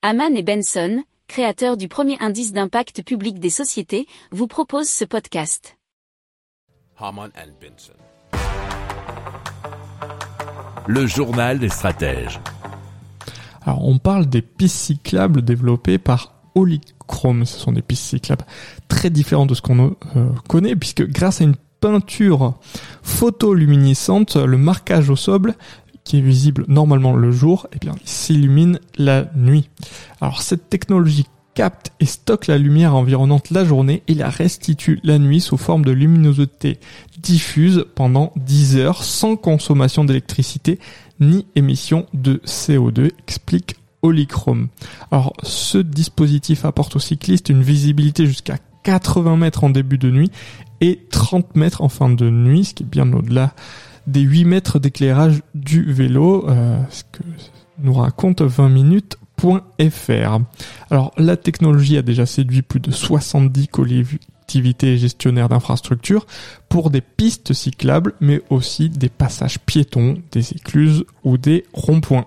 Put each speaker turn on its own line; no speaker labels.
Haman et Benson, créateurs du premier indice d'impact public des sociétés, vous proposent ce podcast.
Haman and Benson. Le journal des stratèges.
Alors, on parle des pistes cyclables développées par Polychrome. Ce sont des pistes cyclables très différentes de ce qu'on euh, connaît, puisque grâce à une peinture photoluminescente, le marquage au sol qui est visible normalement le jour, eh bien, s'illumine la nuit. Alors cette technologie capte et stocke la lumière environnante la journée et la restitue la nuit sous forme de luminosité diffuse pendant 10 heures sans consommation d'électricité ni émission de CO2, explique Polychrome. Alors ce dispositif apporte aux cyclistes une visibilité jusqu'à 80 mètres en début de nuit et 30 mètres en fin de nuit, ce qui est bien au-delà des 8 mètres d'éclairage du vélo, euh, ce que nous raconte 20 minutes.fr. Alors la technologie a déjà séduit plus de 70 collectivités gestionnaires d'infrastructures pour des pistes cyclables, mais aussi des passages piétons, des écluses ou des ronds-points.